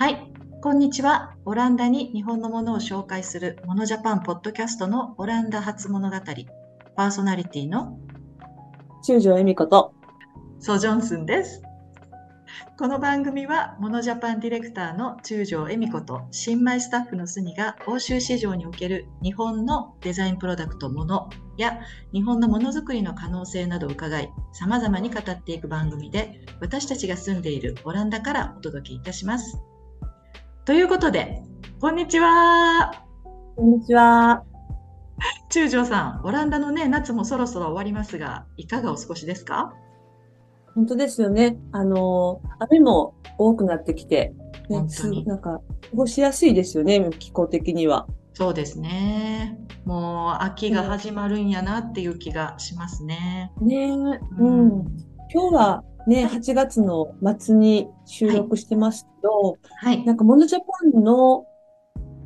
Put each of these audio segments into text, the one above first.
はい、こんにちは。オランダに日本のものを紹介するモノジャパンポッドキャストのオランダ初物語、パーソナリティの中条恵美子とソジョンスンです。この番組はモノジャパンディレクターの中条恵美子と新米スタッフのスニが欧州市場における日本のデザインプロダクトものや日本のものづくりの可能性などを伺い様々に語っていく番組で私たちが住んでいるオランダからお届けいたします。ということで、こんにちは。こんにちは。中条さん、オランダのね、夏もそろそろ終わりますが、いかがお過ごしですか？本当ですよね。あの、雨も多くなってきて、ね、なんか、過ごしやすいですよね、気候的には。そうですね。もう秋が始まるんやなっていう気がしますね。ねうん、今日はね、8月の末に収録してますけど、はい、なんかモノジャパンの、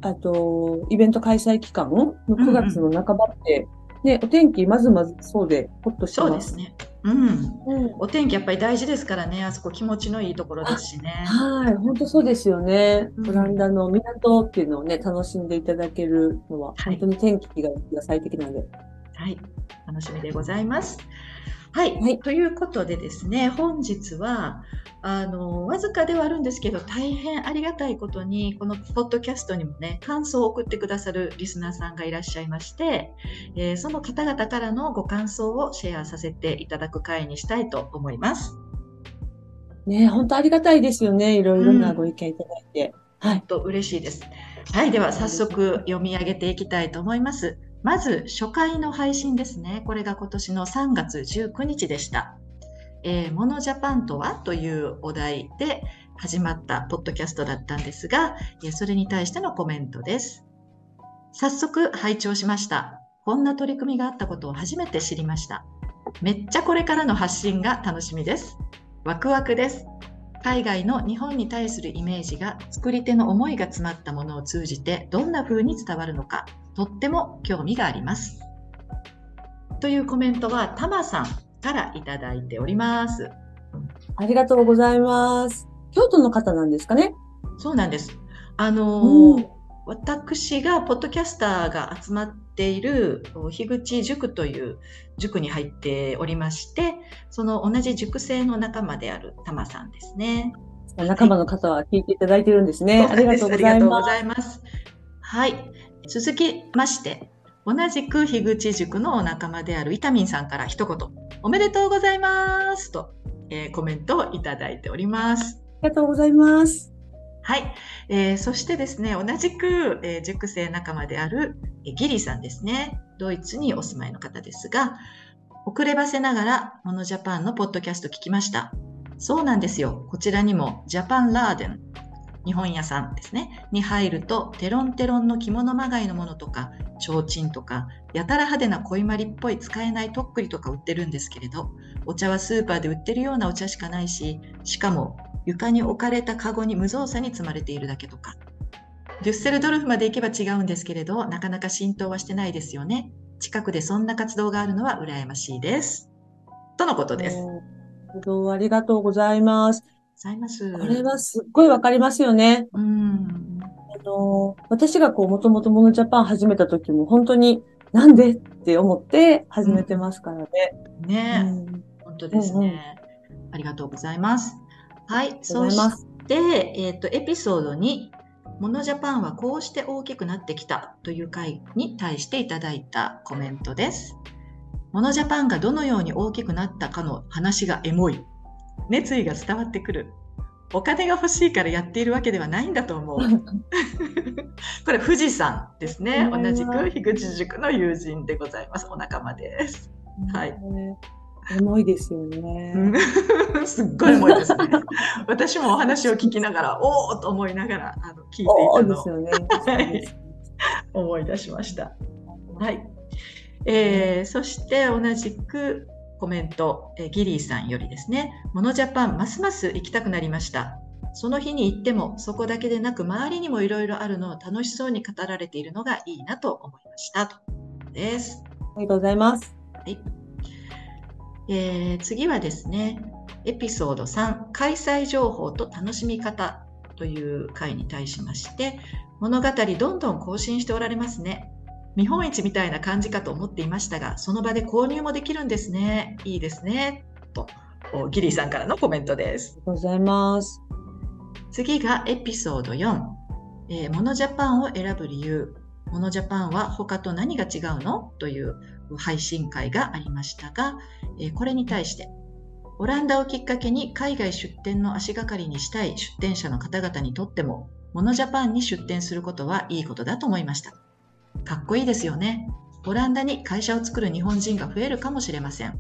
あと、イベント開催期間の9月の半ばって、うんうん、ね、お天気まずまずそうで、ほっとしてます。そうですね。うん、うん、お天気やっぱり大事ですからね、あそこ気持ちのいいところですしね。はい、本当そうですよね。オランダの港っていうのをね、楽しんでいただけるのは、本当に天気が最適なので。はい、楽しみでございます。はい、はい、ということでですね本日はあのわずかではあるんですけど大変ありがたいことにこのポッドキャストにもね感想を送ってくださるリスナーさんがいらっしゃいまして、えー、その方々からのご感想をシェアさせていただく回にしたいと思います。ね本当ありがたいですよねいろいろなご意見いただいて。うん、はい、と嬉しいです。はい、では早速読み上げていきたいと思います。まず初回の配信ですね。これが今年の3月19日でした。えー、モノジャパンとはというお題で始まったポッドキャストだったんですが、それに対してのコメントです。早速拝聴しました。こんな取り組みがあったことを初めて知りました。めっちゃこれからの発信が楽しみです。ワクワクです。海外の日本に対するイメージが作り手の思いが詰まったものを通じてどんな風に伝わるのかとっても興味があります。というコメントはたまさんからいただいております。ありがとうございます。京都の方なんですかね？そうなんです。あのーうん、私がポッドキャスターが集まっている樋口塾という塾に入っておりまして、その同じ塾生の仲間であるたまさんですね。仲間の方は聞いていただいてるんですね。はい、ありがとうございます。はい。続きまして、同じく樋口塾のお仲間であるイタミンさんから一言、おめでとうございますと、えー、コメントをいただいております。ありがとうございます。はい、えー、そしてですね、同じく、えー、塾生仲間である、えー、ギリーさんですね。ドイツにお住まいの方ですが、遅ればせながら、モノジャパンのポッドキャスト聞きました。そうなんですよ。こちらにもジャパンラーデン日本屋さんですね、に入ると、テロンテロンの着物まがいのものとか、提灯とか、やたら派手な恋まりっぽい使えないとっくりとか売ってるんですけれど、お茶はスーパーで売ってるようなお茶しかないし、しかも床に置かれたカゴに無造作に積まれているだけとか。デュッセルドルフまで行けば違うんですけれど、なかなか浸透はしてないですよね。近くでそんな活動があるのは羨ましいです。とのことです。ありがとうございます。ざいます。これはすっごいわかりますよね。うん。あの、私がこう、もともとモノジャパン始めた時も本当になんでって思って始めてますからね。うん、ね、うん、本当ですね、うんうん、ありがとうございます。はい。そして、えっ、ー、と、エピソードに、モノジャパンはこうして大きくなってきたという回に対していただいたコメントです。モノジャパンがどのように大きくなったかの話がエモい。熱意が伝わってくる。お金が欲しいからやっているわけではないんだと思う。これ富士山ですね。同じく樋口塾の友人でございます。お仲間です。はい。重いですよね。すっごい重いですね。私もお話を聞きながら、おおと思いながらあの聞いていたのを、ね、思い出しました。はい。えー、そして同じくコメント、えギリーさんよりですね、モノジャパンますます行きたくなりました。その日に行ってもそこだけでなく周りにもいろいろあるのを楽しそうに語られているのがいいなと思いましたとです。ありがとうございます。はいえー、次はですね、エピソード3、開催情報と楽しみ方とという回に対しまして物語どんどん更新しておられますね。見本市みたいな感じかと思っていましたがその場で購入もできるんですね。いいですね。とギリーさんからのコメントです。ありがとうございます。次がエピソード4、えー、モノジャパンを選ぶ理由モノジャパンは他と何が違うの？という配信会がありましたが、えー、これに対してオランダをきっかけに海外出店の足がかりにしたい出店者の方々にとっても、モノジャパンに出店することはいいことだと思いました。かっこいいですよね。オランダに会社を作る日本人が増えるかもしれません。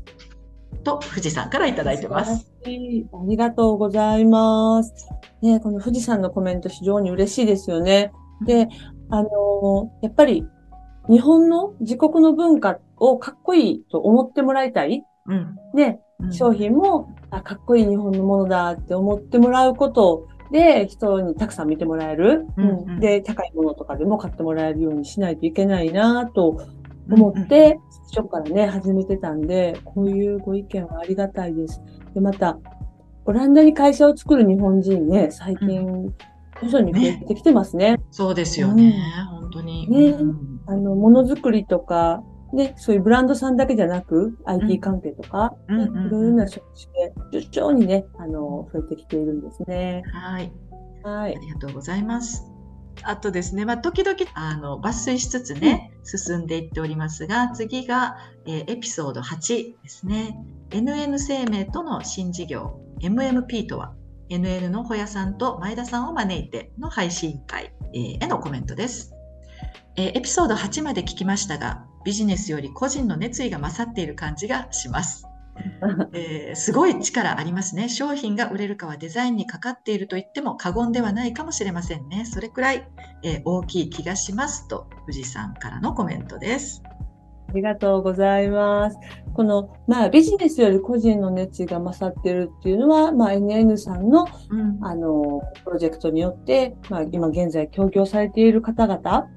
と、富士山からいただいてます。ありがとうございます。ね、この富士山のコメント非常に嬉しいですよね。で、あのやっぱり日本の自国の文化をかっこいいと思ってもらいたい。うん、で、商品も、あ、かっこいい日本のものだって思ってもらうことで、人にたくさん見てもらえる。うん、うん、で、高いものとかでも買ってもらえるようにしないといけないなと思って、最初からね、始めてたんで、こういうご意見はありがたいです。で、また、オランダに会社を作る日本人ね、最近、徐々に増えてきてますね。ねそうですよね、うん、本当に。ね、あの、ものづくりとか、ね、そういうブランドさんだけじゃなく、IT 関係とか、いろいろな職種で順調にね、あの、増えてきているんですね。はい。はい。ありがとうございます。あとですね、まあ、時々あの抜粋しつつね、うん、進んでいっておりますが、次が、えー、エピソード8ですね。NN 生命との新事業、MMP とは、NN のホヤさんと前田さんを招いての配信会、えー、へのコメントです。えー、エピソード8まで聞きましたが、ビジネスより個人の熱意が勝っている感じがします。えー、すごい力ありますね。商品が売れるかはデザインにかかっていると言っても過言ではないかもしれませんね。それくらい、えー、大きい気がしますと、富士山からのコメントです。ありがとうございます。この、まあ、ビジネスより個人の熱意が勝っているっていうのは、まあ、NN さんの、うん、あの、プロジェクトによって、まあ、今現在協業されている方々、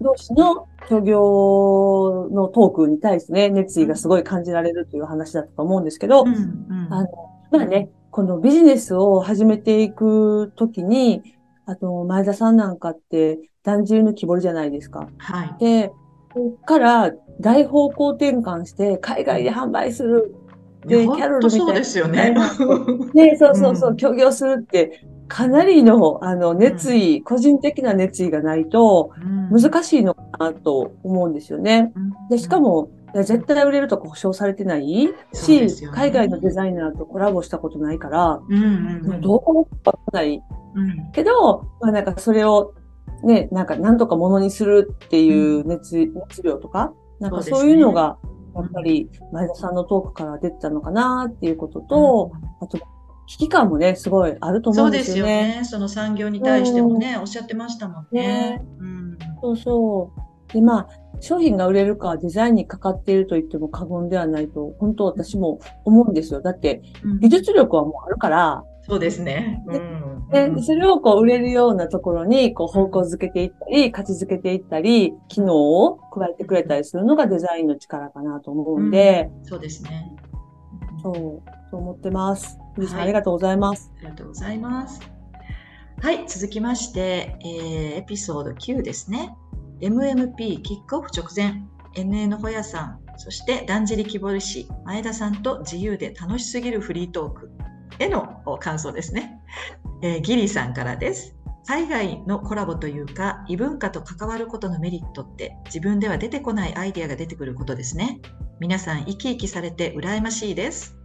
同士の協業のトークに対してね、熱意がすごい感じられるという話だったと思うんですけど、うんうん、あの、まあね、このビジネスを始めていくときに、あと、前田さんなんかって、だんじりの木彫りじゃないですか。はい。で、から大方向転換して、海外で販売する。で、キャロルみたいな。そうですよね。ね、そうそうそう、協業するってかなりのあの熱意、うん、個人的な熱意がないと難しいのかなと思うんですよね。でしかも絶対売れるとか保証されてないし、ね、海外のデザイナーとコラボしたことないから、うんうんうん、どう思うかない、うん、けど、まあ、なんかそれをね、なんか何とかものにするっていう熱,、熱量とか、なんかそういうのが、やっぱり前田さんのトークから出てたのかなっていうことと、うん、あと危機感もね、すごいあると思うんですよね。そうですよね。その産業に対してもね、うん、おっしゃってましたもんね。ねうん、そうそう。で、まあ、商品が売れるかデザインにかかっていると言っても過言ではないと、本当私も思うんですよ。だって、技術力はもうあるから、そうですね。ででそれをこう売れるようなところにこう方向づけていったり、価値づけていったり、機能を加えてくれたりするのがデザインの力かなと思うんで、うん、そうですね。そう、と思ってます。藤さん、はい、ありがとうございます。ありがとうございます。はい、続きまして、えー、エピソード9ですね。MMP キックオフ直前、NN ホヤさん、そしてだんじり木彫り師、前田さんと自由で楽しすぎるフリートークへの感想ですね。えー、ギリさんからです。海外のコラボというか異文化と関わることのメリットって自分では出てこないアイデアが出てくることですね。皆さん生き生きされて羨ましいです。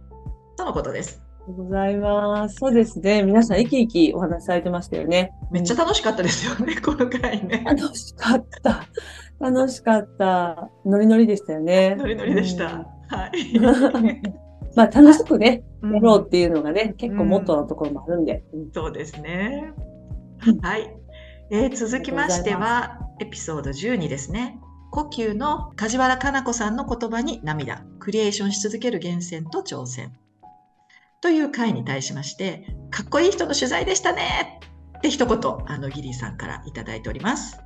とのことです。ございます。そうですね。皆さん、生き生きお話しされてましたよね。めっちゃ楽しかったですよね、この回ね。楽しかった。楽しかった。ノリノリでしたよね。ノリノリでした。うん、はい。まあ、楽しくね、やろうっていうのがね、結構モットーのところもあるんで。うん、そうですね。はい。えー、続きましては、エピソード12ですね。呼吸の梶原かな子さんの言葉に涙。クリエーションし続ける源泉と挑戦。という回に対しまして、かっこいい人の取材でしたねって一言、あの、ギリーさんからいただいております。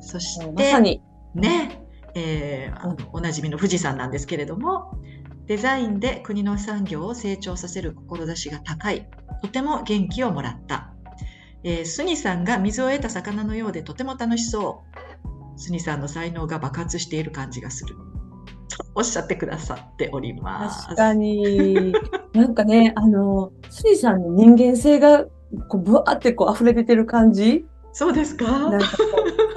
そして、まさに。ね、えー、あのおなじみの富士山なんですけれども、デザインで国の産業を成長させる志が高い。とても元気をもらった。えー、スニさんが水を得た魚のようでとても楽しそう。スニさんの才能が爆発している感じがする。おっしゃってくださっております。確かに。なんかね、あの、スニさんの人間性がこうぶわってこう溢れ出てる感じ？そうですか？なんか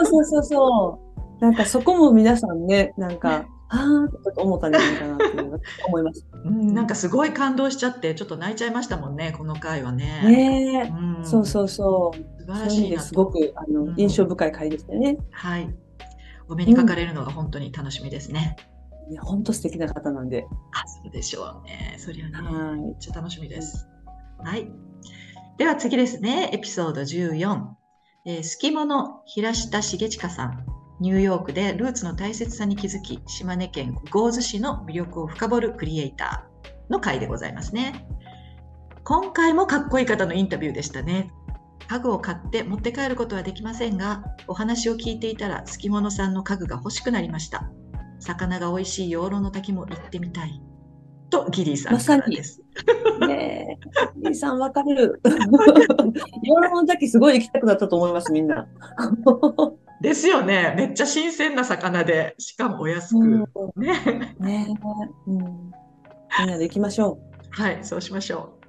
そうそうそう。なんかそこも皆さんね、なんか、ああ、ちょっと思ったんじゃないかなっていう思います。うん、なんかすごい感動しちゃって、ちょっと泣いちゃいましたもんね、この回はね。ねうん、そうそうそう。素晴らしいすごくあの、うん、印象深い回でしたよね。はい。お目にかかれるのが本当に楽しみですね。うん、いや本当素敵な方なんで。あ、そうでしょうね。そりゃね、はい、めっちゃ楽しみです。はい。では次ですね、エピソード14。えー、スキモの平下重親さん。ニューヨークでルーツの大切さに気づき、島根県江津市の魅力を深掘るクリエイターの回でございますね。今回もかっこいい方のインタビューでしたね。家具を買って持って帰ることはできませんが、お話を聞いていたら、すきものさんの家具が欲しくなりました。魚が美味しい養老の滝も行ってみたい。とギリーさんからです。ま、ねギリーさんわかる。養老の滝すごい行きたくなったと思います、みんな。ですよね。めっちゃ新鮮な魚で、しかもお安く。うん、ね。ね、うん。みんなで行きましょう。はい、そうしましょ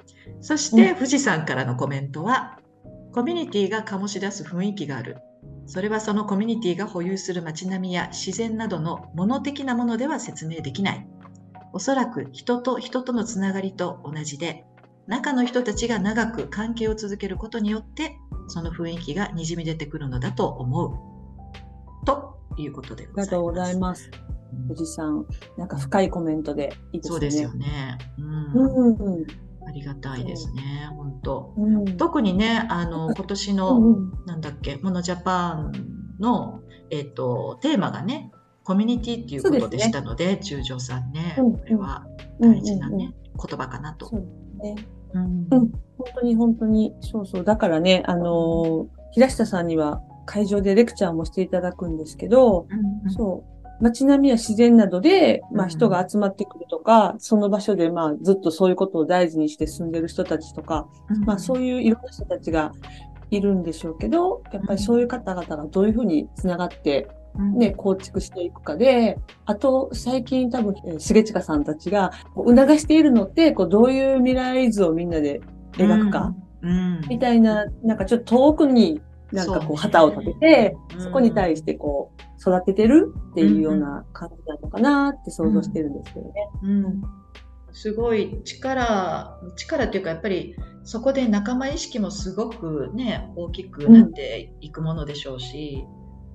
う。そして、富士山からのコメントは、コミュニティが醸し出す雰囲気がある。それはそのコミュニティが保有する街並みや自然などの物的なものでは説明できない。おそらく人と人とのつながりと同じで、中の人たちが長く関係を続けることによって、その雰囲気がにじみ出てくるのだと思う。ということでございます。ありがとうございます。富士山、なんか深いコメントでいいですね。そうですよね。うん。うん、ありがたいですね、本当、うん、特にね、あの今年の、うん、なんだっけ、モノジャパンのえっ、ー、とテーマがね、コミュニティっていうことでしたので、でね、中条さんね、これは大事なね、言葉かなと。そうですね。うん、本当に本当に、そうそう。だからね、あの平下さんには会場でレクチャーもしていただくんですけど、うんうん、そう。街並みや自然などで、まあ人が集まってくるとか、うん、その場所でまあずっとそういうことを大事にして住んでる人たちとか、うん、まあそういういろんな人たちがいるんでしょうけど、やっぱりそういう方々がどういうふうにつながってね、構築していくかで、あと、最近多分、重近さんたちが促しているのって、こう、どういう未来図をみんなで描くか、うん、みたいな、なんかちょっと遠くになんかこう旗を立てて、そ,、そこに対してこう育ててるっていうような感じなのかなって想像してるんですけどね。うん、うん、すごい力、力っていうかやっぱりそこで仲間意識もすごくね、大きくなっていくものでしょうし、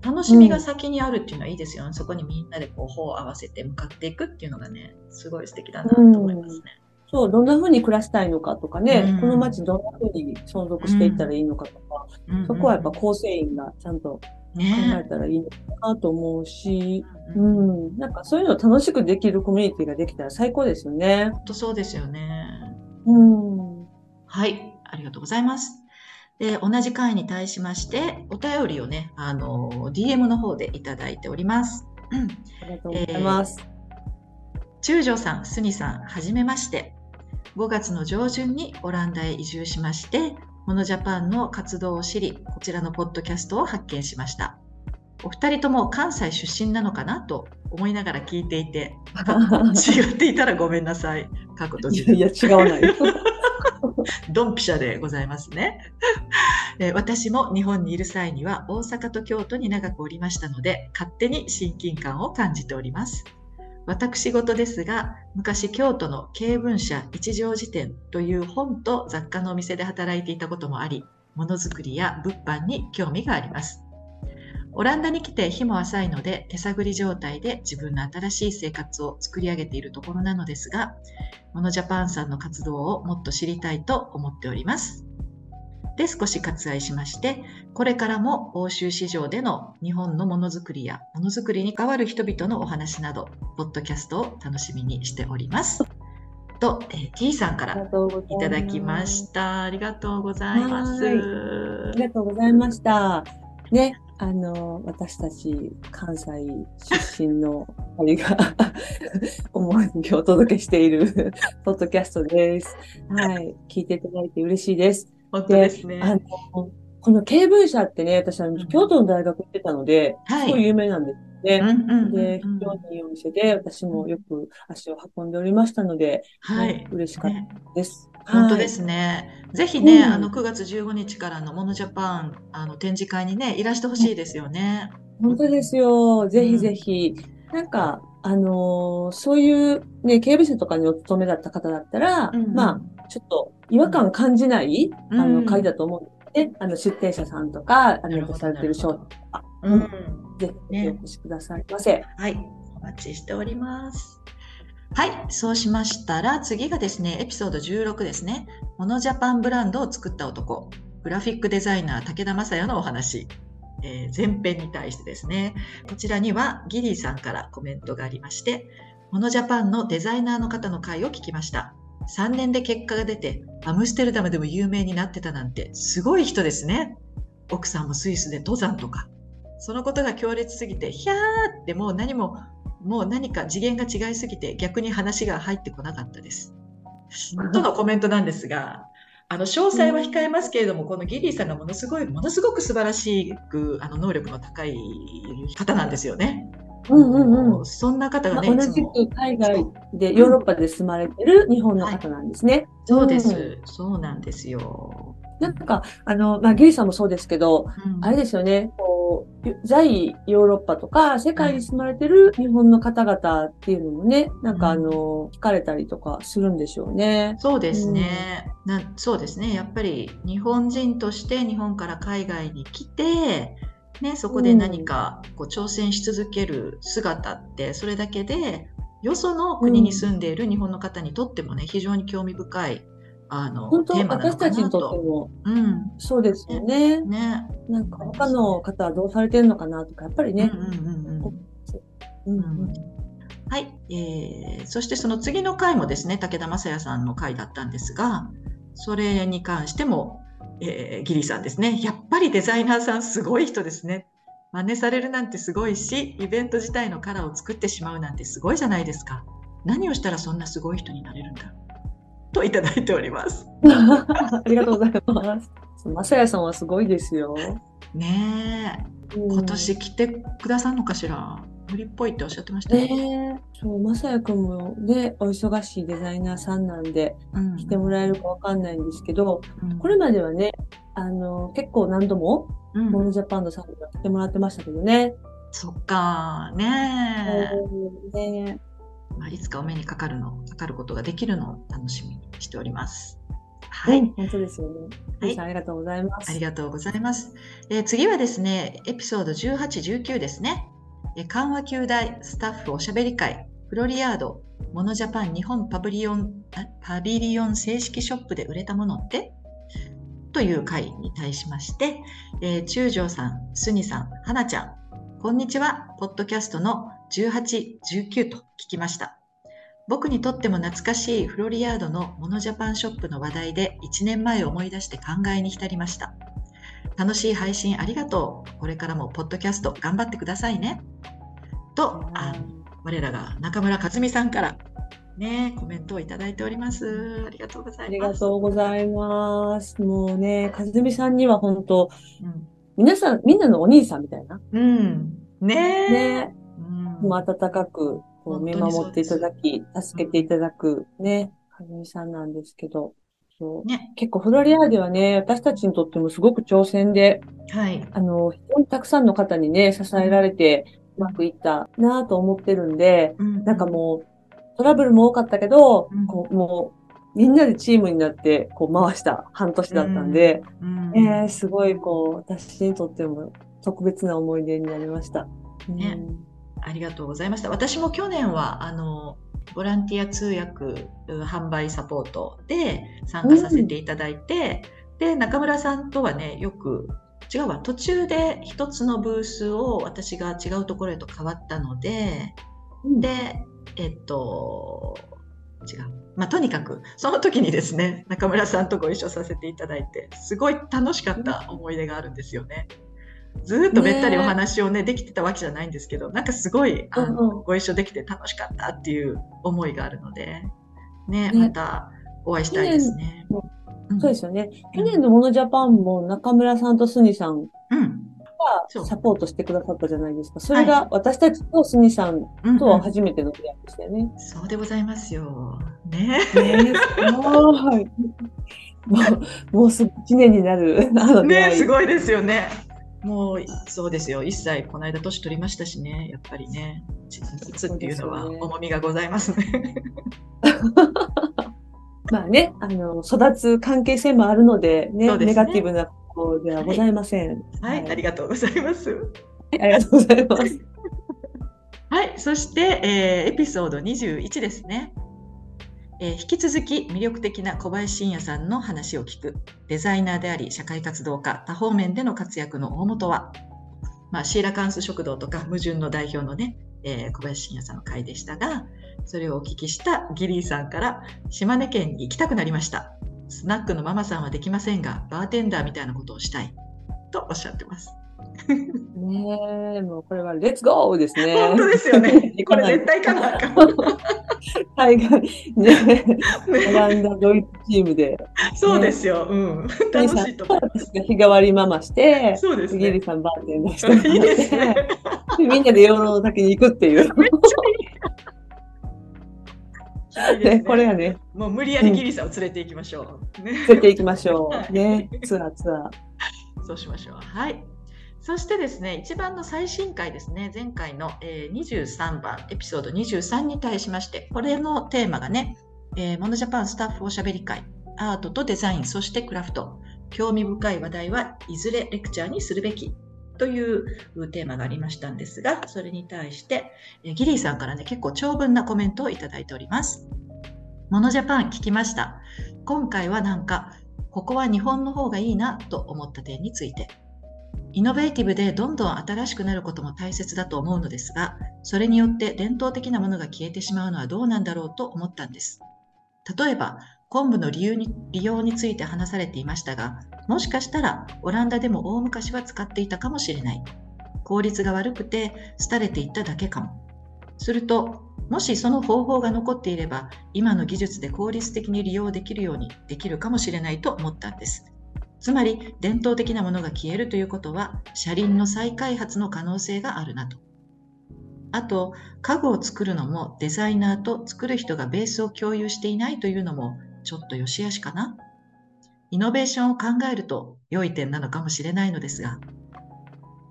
うん、楽しみが先にあるっていうのはいいですよね。そこにみんなでこう頬を合わせて向かっていくっていうのがね、すごい素敵だなと思いますね。そう、どんな風に暮らしたいのかとかね、うん、この街どんな風に存続していったらいいのかとか、うん、そこはやっぱ構成員がちゃんと考えたらいいのかなと思うし、ね、うん、なんかそういうの楽しくできるコミュニティができたら最高ですよね。本当そうですよね。うん。はい、ありがとうございます。で、同じ回に対しまして、お便りをね、あの、DM の方でいただいております。ありがとうございます。えー、中条さん、すにさん、はじめまして。5月の上旬にオランダへ移住しまして、モノジャパンの活動を知り、こちらのポッドキャストを発見しました。お二人とも関西出身なのかなと思いながら聞いていて、違っていたらごめんなさい。過去と自分。いや、違わない。ドンピシャでございますね。私も日本にいる際には大阪と京都に長くおりましたので、勝手に親近感を感じております。私事ですが、昔京都の経文社一条辞典という本と雑貨のお店で働いていたこともあり、ものづくりや物販に興味があります。オランダに来て日も浅いので手探り状態で自分の新しい生活を作り上げているところなのですが、モノジャパンさんの活動をもっと知りたいと思っております。で少し割愛しまして、これからも欧州市場での日本のものづくりやものづくりに関わる人々のお話など、ポッドキャストを楽しみにしております。と、えー、T さんからいただきました。ありがとうございます。ありがとうございました。ね、あの、私たち関西出身の2人が 思いにお届けしている ポッドキャストです。はい。聞いていただいて嬉しいです。本当ですね。あのこの経文社ってね、私は京都の大学行ってたので、すごい有名なんですね。で、非常にいいお店で、私もよく足を運んでおりましたので、はい、嬉しかったです。本当ですね。ぜひね、あの9月15日からのモノジャパンあの展示会にねいらしてほしいですよね。本当ですよ。ぜひぜひ。なんかあのー、そういうね警備者とかにお勤めだった方だったら、うんうん、まあちょっと違和感感じない、うん、あの会だと思うんで、ね、あの出店者さんとかあのされてる商品。とか、うん、ぜひお越しくださいませ。はい、お待ちしております。はい、そうしましたら次がですね、エピソード16ですね。モノジャパンブランドを作った男、グラフィックデザイナー武田正也のお話。えー、前編に対してですね、こちらにはギリーさんからコメントがありまして、モノジャパンのデザイナーの方の回を聞きました。3年で結果が出て、アムステルダムでも有名になってたなんて、すごい人ですね。奥さんもスイスで登山とか。そのことが強烈すぎて、ひゃーってもう何ももう何か次元が違いすぎて逆に話が入ってこなかったです。とのコメントなんですが、あの詳細は控えますけれども、このギリーさんがものすごい、ものすごく素晴らしくあの能力の高い方なんですよね。うんうんうん、そんな方がね、まあ、同じく海外でヨーロッパで住まれてる日本の方なんですね。はい、そうです、うん、そうなんですよ。なんかあの、まあ、ギリさんもそうですけど、うん、あれですよねこ在ヨーロッパとか世界に住まれてる日本の方々っていうのもね、なんかあの、聞かれたりとかするんでしょうね。そうですね。うん、なそうですね。やっぱり日本人として日本から海外に来て、ね、そこで何かこう挑戦し続ける姿って、それだけでよその国に住んでいる日本の方にとってもね、非常に興味深いあの本当私たちにとっても、うん、そうですよね。ね。なんか他の方はどうされてるのかなとかやっぱりね。はい、えー、そしてその次の回もですね武田正也さんの回だったんですがそれに関しても、えー、ギリさんですねやっぱりデザイナーさんすごい人ですね真似されるなんてすごいしイベント自体のカラーを作ってしまうなんてすごいじゃないですか何をしたらそんなすごい人になれるんだといただいております。ありがとうございます。まさやさんはすごいですよ。ねえ、うん、今年来てくださるのかしら？無理っぽいっておっしゃってましたね。ねそう、まさやくんもね、お忙しいデザイナーさんなんで、うん、来てもらえるかわかんないんですけど、うん、これまではね、あの、結構何度も、モノジャパンのさんに来てもらってましたけどね。そっか、ねえ。ねまあ、いつかお目にかかるの、かかることができるのを楽しみにしております。はい、本当ですよね。はい、ありがとうございます。ありがとうございます。えー、次はですね、エピソード18、19ですね。緩和球大スタッフおしゃべり会、フロリアード、モノジャパン日本パビリオンパビリオン正式ショップで売れたものって？という会に対しまして、えー、中条さん、スニさん、はなちゃん、こんにちは、ポッドキャストの18、19と聞きました。僕にとっても懐かしいフロリアードのモノジャパンショップの話題で1年前を思い出して考えに浸りました。楽しい配信ありがとう。これからもポッドキャスト頑張ってくださいね。と、あ我らが中村克美さんからね、コメントをいただいております。ありがとうございます。ありがとうございます。もうね、かずみさんには本当、うん、皆さん、みんなのお兄さんみたいな。うん。ねねもう温かくこう見守っていただき、助けていただくね、はじみさんなんですけど、そう。ね、結構フロリアーではね、私たちにとってもすごく挑戦で、はい、あの、非常にたくさんの方にね、支えられて、うまくいったなと思ってるんで、うん、なんかもう、トラブルも多かったけど、うん、こうもう、みんなでチームになってこう回した半年だったんで、うん。うん、えー、すごいこう、私にとっても特別な思い出になりました。ね、ありがとうございました。私も去年はあのボランティア通訳販売サポートで参加させていただいて、うん、で中村さんとはねよく違うわ途中で一つのブースを私が違うところへと変わったので、うん、でえっと違う。まあ、とにかくその時にですね中村さんとご一緒させていただいてすごい楽しかった思い出があるんですよね。ずっとべったりお話をね、ね、できてたわけじゃないんですけどなんかすごいあの、うん、ご一緒できて楽しかったっていう思いがあるので、ね、ねまたお会いしたいですね。そうですよね。去年のモノジャパンも中村さんとスニさんがサポートしてくださったじゃないですか。それが私たちとスニさんとは初めての出会いでしたよね。そうでございますよ。ね。ね はい。もう、もうすぐ1年になる。ね、すごいですよね。もう、そうですよ。一歳、この間年取りましたしね。やっぱりね。いつっていうのは重みがございますね。まあね、あの、育つ関係性もあるのでね、ねネガティブなことではございません。はい、はい、ありがとうございます。ありがとうございます。はい、そして、えー、エピソード21ですね。えー、引き続き魅力的な小林信也さんの話を聞く。デザイナーであり社会活動家多方面での活躍の大元は、まあ、シーラカンス食堂とか矛盾の代表のね、えー、小林信也さんの回でしたがそれをお聞きしたギリーさんから島根県に行きたくなりました。スナックのママさんはできませんがバーテンダーみたいなことをしたい。とおっしゃってます。ねえ、もうこれはレッツゴーですね。本当ですよね。これ絶対かな。海外、ね、オランダ、ドイツチームで。そうですよ。うん。楽しいと思います。日替わりママして、そうです、ね。ギリさんバーテンダーして、いいですね。みんなで養老の滝に行くっていう。めっちゃいい。ね、これがね。もう無理やりギリさんを連れて行きましょう。ね、連れて行きましょう。ね、ツアーツアー。そうしましょう。はい。そしてですね、一番の最新回ですね、前回の、え、23番、エピソード23に対しまして、これのテーマがね、えー、モノジャパンスタッフおしゃべり会、アートとデザイン、そしてクラフト、興味深い話題はいずれレクチャーにするべきというテーマがありましたんですが、それに対して、えギリーさんからね、結構長文なコメントをいただいております。モノジャパン聞きました。今回はなんか、ここは日本の方がいいなと思った点について。イノベーティブでどんどん新しくなることも大切だと思うのですが、それによって伝統的なものが消えてしまうのはどうなんだろうと思ったんです。例えば、昆布の利用に利用について話されていましたが、もしかしたらオランダでも大昔は使っていたかもしれない。効率が悪くて廃れていっただけかも。すると、もしその方法が残っていれば、今の技術で効率的に利用できるようにできるかもしれないと思ったんです。つまり伝統的なものが消えるということは車輪の再開発の可能性があるなと。あと家具を作るのもデザイナーと作る人がベースを共有していないというのもちょっと良し悪しかな。イノベーションを考えると良い点なのかもしれないのですが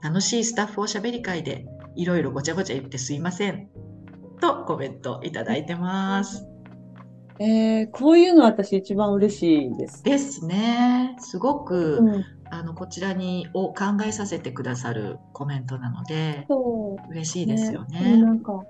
楽しいスタッフおしゃべり会でいろいろごちゃごちゃ言ってすいませんとコメントいただいてます。えー、こういうの私一番嬉しいです。ですね。すごく、うん、あのこちらにを考えさせてくださるコメントなので、嬉しいですよね。ね。なんか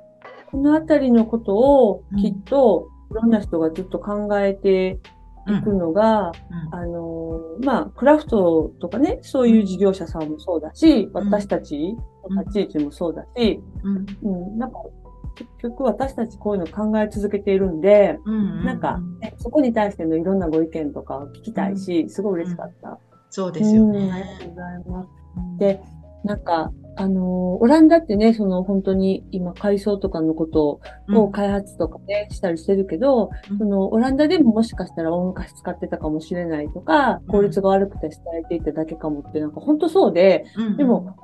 この辺りのことをきっと、いろんな人がずっと考えていくのが、うん。あのまあクラフトとかねそういう事業者さんもそうだし、私たちの立ち位置もそうだし、うん。なんか結局私たちこういうの考え続けているんで、うんうんうん、なんか、ね、そこに対してのいろんなご意見とかを聞きたいし、すごい嬉しかった。うん、そうですよね。ありがとうございます。で、なんか、あのオランダってね、その本当に今海藻とかのことを開発とかね、うん、したりしてるけど、うん、そのオランダでももしかしたら大昔使ってたかもしれないとか、効率が悪くて伝えていただけかもって、なんか本当そうで、うんうん、でも、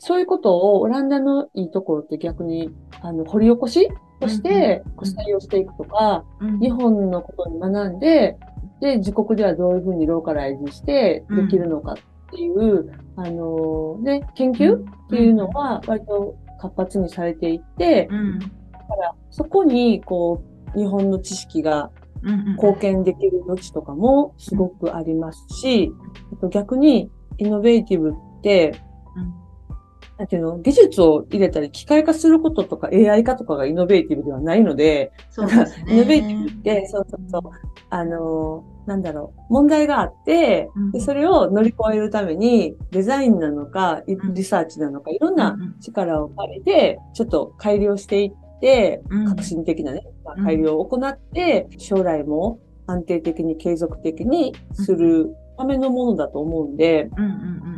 そういうことをオランダのいいところって逆にあの掘り起こしとして採用していくとか、日本のことに学んで、で、自国ではどういうふうにローカライズしてできるのかっていう、あのね、研究っていうのは割と活発にされていて、だからそこにこう、日本の知識が貢献できる余地とかもすごくありますし、逆にイノベーティブって、なんていうの、技術を入れたり機械化することとか AI 化とかがイノベーティブではないので、そうですね。イノベーティブって、そうそうそう、あの、なんだろう、問題があって、うん、でそれを乗り越えるために、デザインなのか、リサーチなのか、いろんな力を借りて、ちょっと改良していって、うん、革新的なね、改良を行って、将来も安定的に継続的にするためのものだと思うんで、うんうんう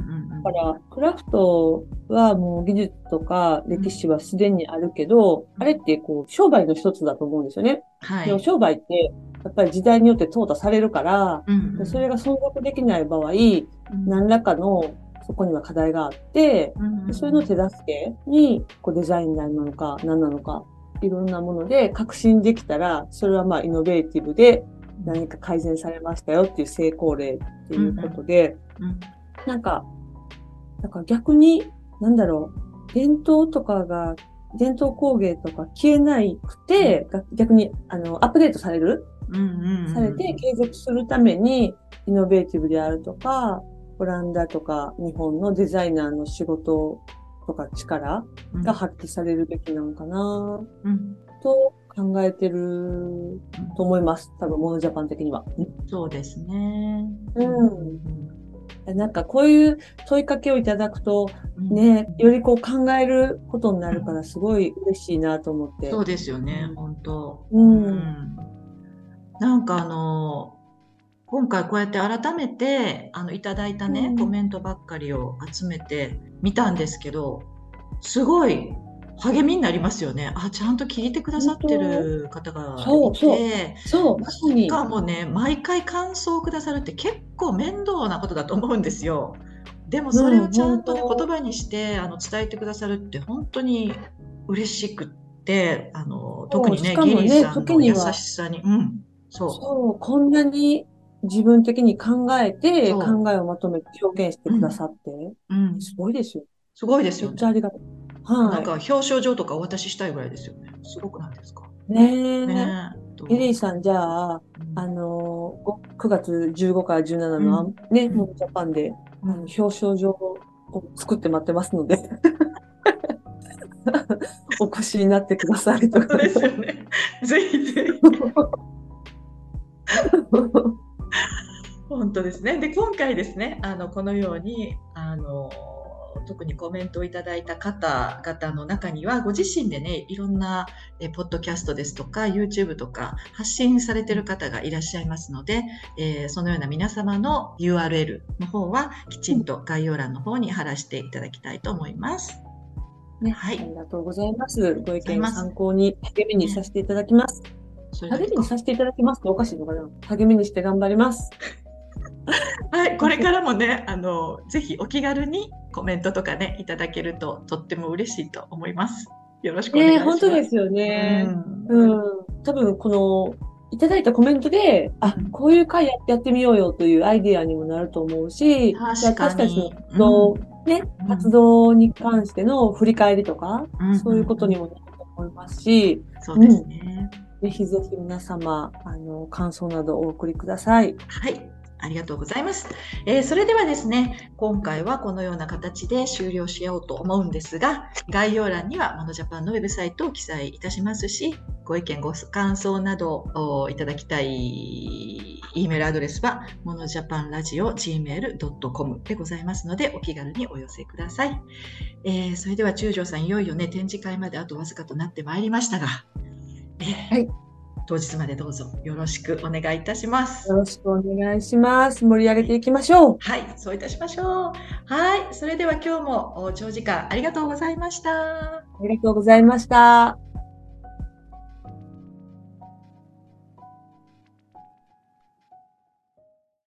んから、クラフトはもう技術とか歴史はすでにあるけど、あれってこう、商売の一つだと思うんですよね。はい。でも商売って、やっぱり時代によって淘汰されるから、うん。うん、それが存続できない場合、うん、何らかのそこには課題があって、うん。うん、それの手助けにこうデザインなのか何なのかいろんなもので革新できたら、それはまあイノベーティブで何か改善されましたよっていう成功例っていうことで、うん。うん、なんか、なんか逆に、なんだろう、伝統とかが、伝統工芸とか消えないくて、逆にあのアップデートされる、されて継続するために、イノベーティブであるとか、オランダとか日本のデザイナーの仕事とか力が発揮されるべきなのかな、うん、と考えてると思います。多分、モノジャパン的には。そうですね。うん。なんかこういう問いかけをいただくと、ね、よりこう考えることになるからすごい嬉しいなと思って。そうですよね、本当。うん。なんかあの、今回こうやって改めてあのいただいたね、うん、コメントばっかりを集めてみたんですけどすごい励みになりますよね。あ、ちゃんと聞いてくださってる方がいて、そう、まさに。しかもね、毎回感想をくださるって結構面倒なことだと思うんですよ。でもそれをちゃんとね、言葉にしてあの伝えてくださるって本当に嬉しくって、あの特にね、ねギリさんの優しさに、うん、そう。そう、こんなに自分的に考えて、考えをまとめて表現してくださって、うん、すごいですよ。すごいですよ、ね。めっちゃありがとう。はい。なんか表彰状とかお渡ししたいぐらいですよね。すごくないですか？ねえ。ねリリーさん、じゃあ、うん、あのー、9月15から17の、うん、ね、モブジャパンで、うん、表彰状を作って待ってますので。お越しになってくださいとか。ですよね。ぜひぜひ。本当ですね。で、今回ですね、あの、このように、あの、特にコメントをいただいた方々の中には、ご自身でね、いろんなえポッドキャストですとか、YouTube とか発信されてる方がいらっしゃいますので、えー、そのような皆様の URL の方は、きちんと概要欄の方に貼らせていただきたいと思います。ね、はい。ありがとうございます。ご意見参考に励みにさせていただきます。励みにさせていただきますとおかしいのかな励みにして頑張ります。はい、これからもね、あの、ぜひお気軽にコメントとかね、いただけるととっても嬉しいと思います。よろしくお願いします。本当ですよね。うん、うん。多分、この、いただいたコメントで、あ、こういう回やってやってみようよというアイディアにもなると思うし、私たちの活動、うん、ね、活動に関しての振り返りとか、うん、そういうことにもなると思いますし、そうですね。ぜひぜひ皆様、あの、感想などお送りください。はい。ありがとうございます。えー、それではですね、今回はこのような形で終了しようと思うんですが、概要欄にはモノジャパンのウェブサイトを記載いたしますし、ご意見、ご感想などをいただきたい E メールアドレスは、モノジャパンラジオ gmail.com でございますので、お気軽にお寄せください。えー、それでは中条さん、いよいよね、展示会まであとわずかとなってまいりましたが、えー、はい。当日までどうぞよろしくお願いいたします。よろしくお願いします。盛り上げていきましょう。はい、そういたしましょう。はい、それでは今日も長時間ありがとうございました。ありがとうございました。